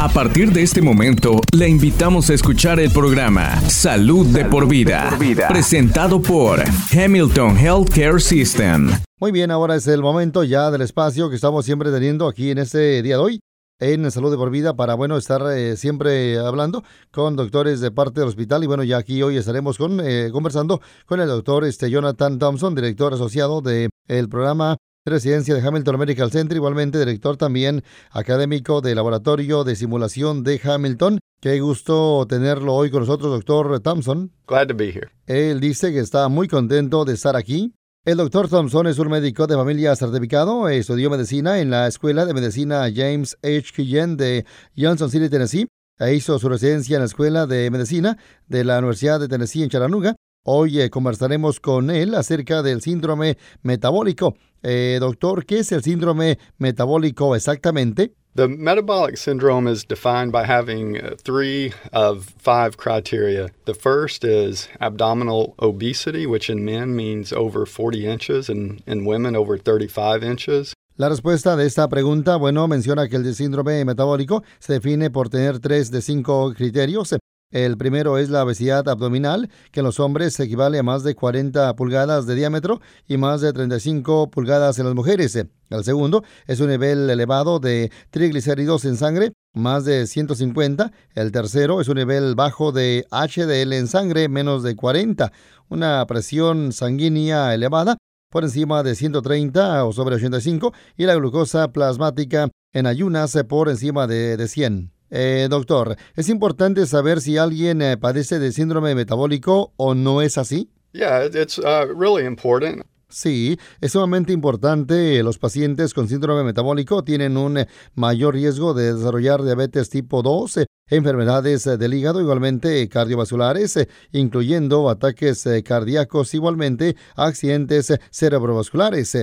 A partir de este momento, le invitamos a escuchar el programa Salud, de, por vida, presentado por Hamilton Healthcare System. Muy bien, ahora es el momento ya del espacio que estamos siempre teniendo aquí en este día de hoy en Salud de por Vida para, bueno, estar eh, siempre hablando con doctores de parte del hospital. Y bueno, ya aquí hoy estaremos con, eh, conversando con el doctor este, Jonathan Thompson, director asociado del el programa residencia de Hamilton Medical Center, igualmente director también académico del Laboratorio de Simulación de Hamilton. Qué gusto tenerlo hoy con nosotros, doctor Thompson. Glad to be here. Él dice que está muy contento de estar aquí. El doctor Thompson es un médico de familia certificado, estudió medicina en la Escuela de Medicina James H. Killen de Johnson City, Tennessee, e hizo su residencia en la Escuela de Medicina de la Universidad de Tennessee en Chattanooga. Hoy eh, conversaremos con él acerca del síndrome metabólico. Eh, doctor, ¿qué es el síndrome metabólico exactamente? The metabolic syndrome is defined by having uh, three of five criteria. The first is abdominal obesity, which in men means over 40 inches and in women over 35 inches. La respuesta de esta pregunta, bueno, menciona que el síndrome metabólico se define por tener tres de cinco criterios. El primero es la obesidad abdominal, que en los hombres equivale a más de 40 pulgadas de diámetro y más de 35 pulgadas en las mujeres. El segundo es un nivel elevado de triglicéridos en sangre, más de 150. El tercero es un nivel bajo de HDL en sangre, menos de 40. Una presión sanguínea elevada, por encima de 130 o sobre 85. Y la glucosa plasmática en ayunas por encima de, de 100. Eh, doctor, ¿es importante saber si alguien eh, padece de síndrome metabólico o no es así? Yeah, it's uh, really important. Sí, es sumamente importante. Los pacientes con síndrome metabólico tienen un eh, mayor riesgo de desarrollar diabetes tipo 2, enfermedades del hígado, igualmente cardiovasculares, incluyendo ataques cardíacos, igualmente accidentes cerebrovasculares.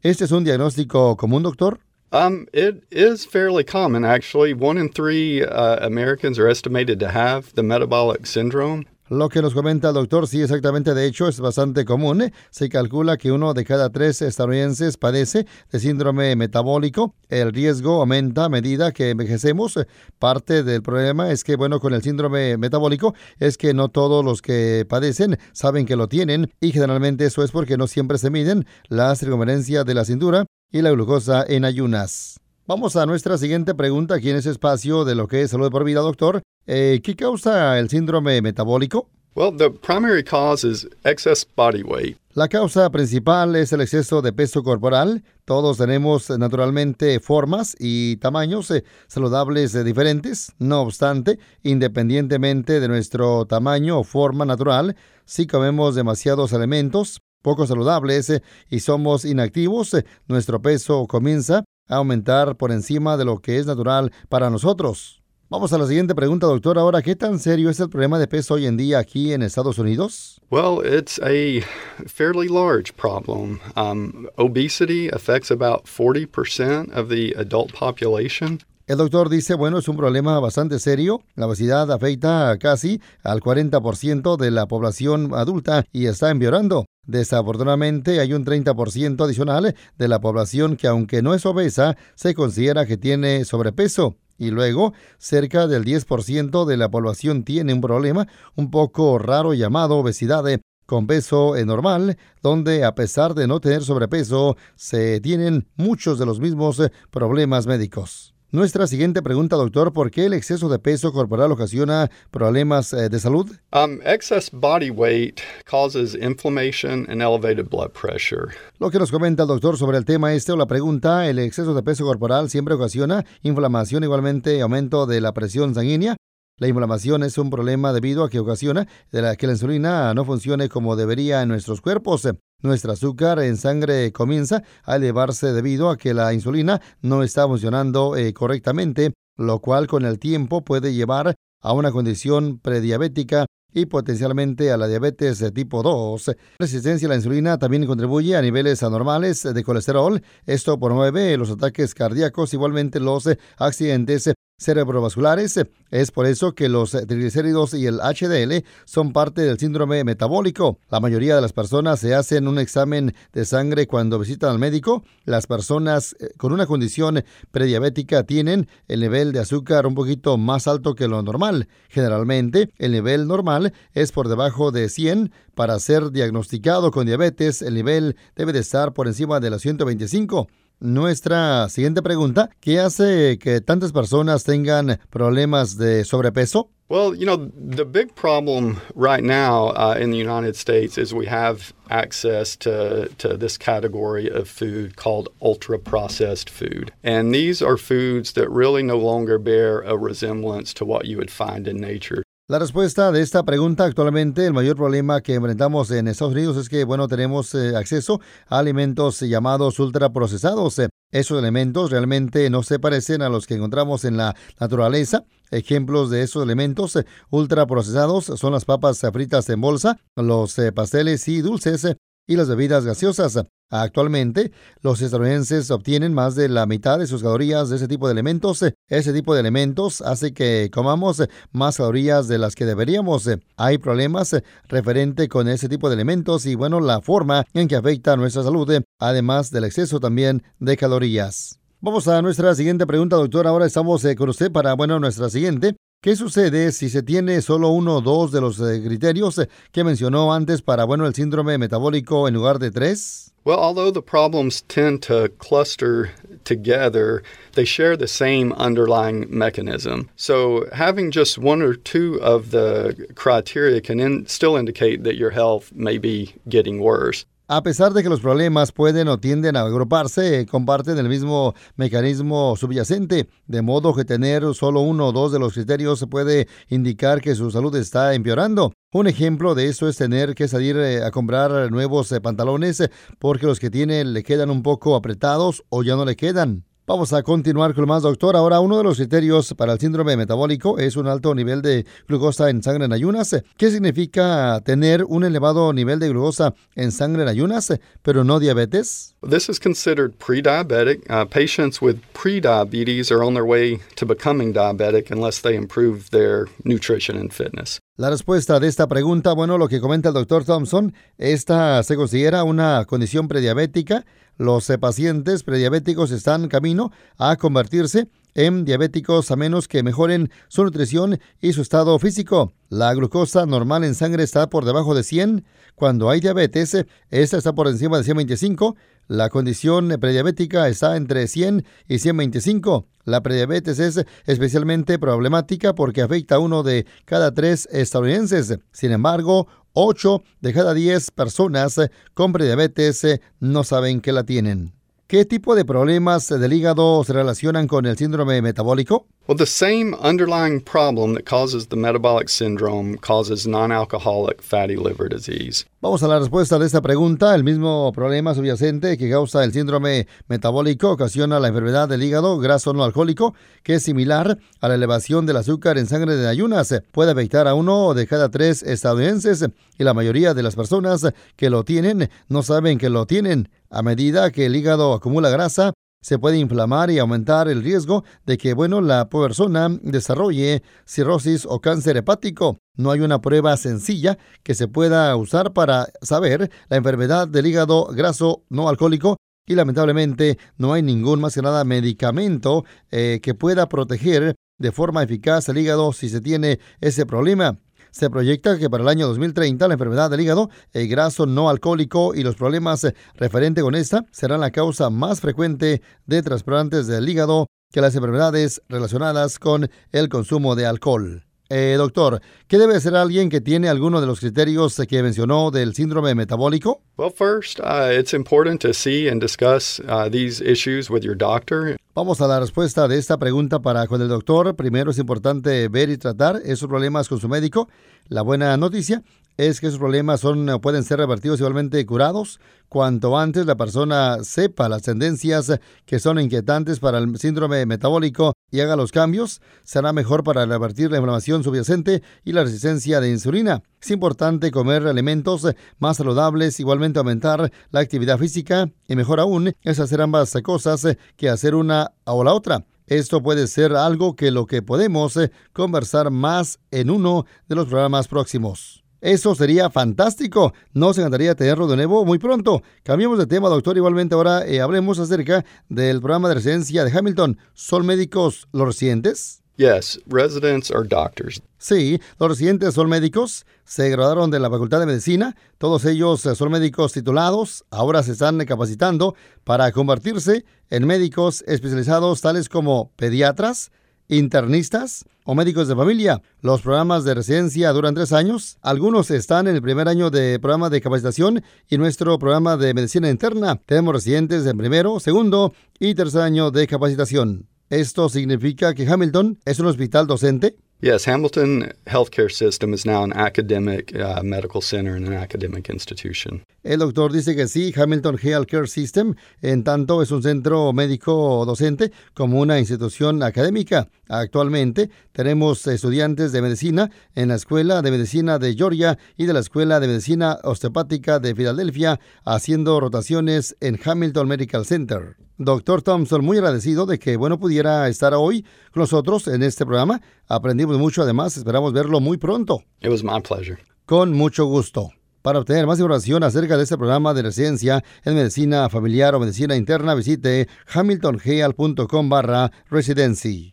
¿Este es un diagnóstico común, doctor? Um, it is fairly common, actually. One in three uh, Americans are estimated to have the metabolic syndrome. Lo que nos comenta el doctor, sí, exactamente, de hecho, es bastante común. Se calcula que uno de cada tres estadounidenses padece de síndrome metabólico. El riesgo aumenta a medida que envejecemos. Parte del problema es que, bueno, con el síndrome metabólico es que no todos los que padecen saben que lo tienen y generalmente eso es porque no siempre se miden la circunferencia de la cintura y la glucosa en ayunas. Vamos a nuestra siguiente pregunta aquí en ese espacio de lo que es salud por vida, doctor. Eh, ¿Qué causa el síndrome metabólico? Well, the primary cause is excess body weight. La causa principal es el exceso de peso corporal. Todos tenemos naturalmente formas y tamaños eh, saludables eh, diferentes. No obstante, independientemente de nuestro tamaño o forma natural, si comemos demasiados alimentos, poco saludables eh, y somos inactivos, eh, nuestro peso comienza a aumentar por encima de lo que es natural para nosotros. Vamos a la siguiente pregunta, doctor. Ahora, ¿qué tan serio es el problema de peso hoy en día aquí en Estados Unidos? Well, it's a fairly large problem. Um, obesity affects about 40% of the adult population. El doctor dice, bueno, es un problema bastante serio. La obesidad afecta casi al 40% de la población adulta y está empeorando. Desafortunadamente hay un 30% adicional de la población que aunque no es obesa, se considera que tiene sobrepeso. Y luego, cerca del 10% de la población tiene un problema un poco raro llamado obesidad con peso normal, donde a pesar de no tener sobrepeso, se tienen muchos de los mismos problemas médicos. Nuestra siguiente pregunta, doctor, ¿por qué el exceso de peso corporal ocasiona problemas eh, de salud? Um, excess body weight causes inflammation and elevated blood pressure. Lo que nos comenta el doctor sobre el tema este o la pregunta, el exceso de peso corporal siempre ocasiona inflamación, igualmente aumento de la presión sanguínea, la inflamación es un problema debido a que ocasiona que la insulina no funcione como debería en nuestros cuerpos. Nuestro azúcar en sangre comienza a elevarse debido a que la insulina no está funcionando eh, correctamente, lo cual con el tiempo puede llevar a una condición prediabética y potencialmente a la diabetes tipo 2. La resistencia a la insulina también contribuye a niveles anormales de colesterol. Esto promueve los ataques cardíacos, igualmente los accidentes cerebrovasculares. Es por eso que los triglicéridos y el HDL son parte del síndrome metabólico. La mayoría de las personas se hacen un examen de sangre cuando visitan al médico. Las personas eh, con una condición prediabética tienen el nivel de azúcar un poquito más alto que lo normal. Generalmente, el nivel normal es por debajo de 100. Para ser diagnosticado con diabetes, el nivel debe de estar por encima de los 125 nuestra siguiente pregunta. ¿Qué hace que tantas personas tengan problemas de sobrepeso? Well, you know, the big problem right now uh, in the United States is we have access to, to this category of food called ultra processed food. And these are foods that really no longer bear a resemblance to what you would find in nature. La respuesta de esta pregunta actualmente, el mayor problema que enfrentamos en Estados Unidos es que, bueno, tenemos eh, acceso a alimentos llamados ultraprocesados. Esos elementos realmente no se parecen a los que encontramos en la naturaleza. Ejemplos de esos elementos eh, ultraprocesados son las papas fritas en bolsa, los eh, pasteles y dulces y las bebidas gaseosas. Actualmente, los estadounidenses obtienen más de la mitad de sus calorías de ese tipo de elementos. Ese tipo de elementos hace que comamos más calorías de las que deberíamos. Hay problemas referente con ese tipo de elementos y, bueno, la forma en que afecta a nuestra salud, además del exceso también de calorías. Vamos a nuestra siguiente pregunta, doctor. Ahora estamos eh, con usted para, bueno, nuestra siguiente. ¿Qué sucede si se tiene solo uno o dos de los eh, criterios eh, que mencionó antes para, bueno, el síndrome metabólico en lugar de tres? Well, although the problems tend to cluster together, they share the same underlying mechanism. So, having just one or two of the criteria can in, still indicate that your health may be getting worse. A pesar de que los problemas pueden o tienden a agruparse, comparten el mismo mecanismo subyacente, de modo que tener solo uno o dos de los criterios puede indicar que su salud está empeorando. Un ejemplo de eso es tener que salir eh, a comprar nuevos eh, pantalones porque los que tiene le quedan un poco apretados o ya no le quedan. Vamos a continuar con más, doctor. Ahora, uno de los criterios para el síndrome metabólico es un alto nivel de glucosa en sangre en ayunas. ¿Qué significa tener un elevado nivel de glucosa en sangre en ayunas, pero no diabetes? This is considered pre-diabetic. Uh, patients with pre-diabetes are on their way to becoming diabetic unless they improve their nutrition and fitness. La respuesta de esta pregunta, bueno, lo que comenta el doctor Thompson, esta se considera una condición prediabética los eh, pacientes prediabéticos están camino a convertirse en diabéticos a menos que mejoren su nutrición y su estado físico. La glucosa normal en sangre está por debajo de 100. Cuando hay diabetes, esta está por encima de 125. La condición prediabética está entre 100 y 125. La prediabetes es especialmente problemática porque afecta a uno de cada tres estadounidenses. Sin embargo, 8 de cada 10 personas con prediabetes no saben que la tienen. ¿Qué tipo de problemas del hígado se relacionan con el síndrome metabólico? Well, the same underlying problem that causes the metabolic syndrome causes non-alcoholic fatty liver disease. Vamos a la respuesta de esta pregunta. El mismo problema subyacente que causa el síndrome metabólico ocasiona la enfermedad del hígado graso no alcohólico, que es similar a la elevación del azúcar en sangre de ayunas. Puede afectar a uno de cada tres estadounidenses y la mayoría de las personas que lo tienen no saben que lo tienen. A medida que el hígado acumula grasa, se puede inflamar y aumentar el riesgo de que, bueno, la persona desarrolle cirrosis o cáncer hepático. No hay una prueba sencilla que se pueda usar para saber la enfermedad del hígado graso no alcohólico y lamentablemente no hay ningún más que nada medicamento eh, que pueda proteger de forma eficaz el hígado si se tiene ese problema. Se proyecta que para el año 2030 la enfermedad del hígado, el graso no alcohólico y los problemas referentes con esta serán la causa más frecuente de trasplantes del hígado que las enfermedades relacionadas con el consumo de alcohol. Eh, doctor, ¿qué debe ser alguien que tiene alguno de los criterios que mencionó del síndrome metabólico? Well, first, uh, it's important to see and discuss uh, these issues with your doctor. Vamos a la respuesta de esta pregunta para con el doctor. Primero es importante ver y tratar esos problemas con su médico. La buena noticia es que esos problemas son, pueden ser revertidos igualmente curados cuanto antes la persona sepa las tendencias que son inquietantes para el síndrome metabólico y haga los cambios, será mejor para revertir la inflamación subyacente y la resistencia de insulina. Es importante comer alimentos más saludables, igualmente aumentar la actividad física y mejor aún es hacer ambas cosas que hacer una o la otra. Esto puede ser algo que lo que podemos conversar más en uno de los programas próximos. Eso sería fantástico. Nos encantaría tenerlo de nuevo muy pronto. Cambiamos de tema, doctor. Igualmente ahora eh, hablemos acerca del programa de residencia de Hamilton. ¿Son médicos los residentes? Yes, residents are doctors. Sí, los residentes son médicos, se graduaron de la Facultad de Medicina, todos ellos eh, son médicos titulados, ahora se están capacitando para convertirse en médicos especializados tales como pediatras, internistas o médicos de familia. Los programas de residencia duran tres años. Algunos están en el primer año de programa de capacitación y nuestro programa de medicina interna. Tenemos residentes en primero, segundo y tercer año de capacitación. ¿Esto significa que Hamilton es un hospital docente? Yes, Hamilton Healthcare System is now an academic uh, medical center and an academic institution. El doctor dice que sí, Hamilton Healthcare System, en tanto es un centro médico docente como una institución académica. Actualmente tenemos estudiantes de medicina en la Escuela de Medicina de Georgia y de la Escuela de Medicina Osteopática de Filadelfia haciendo rotaciones en Hamilton Medical Center. Doctor Thompson, muy agradecido de que bueno pudiera estar hoy con nosotros en este programa. Aprendimos mucho, además esperamos verlo muy pronto. It was my pleasure. Con mucho gusto. Para obtener más información acerca de este programa de residencia en medicina familiar o medicina interna, visite hamiltongeal.com barra residency.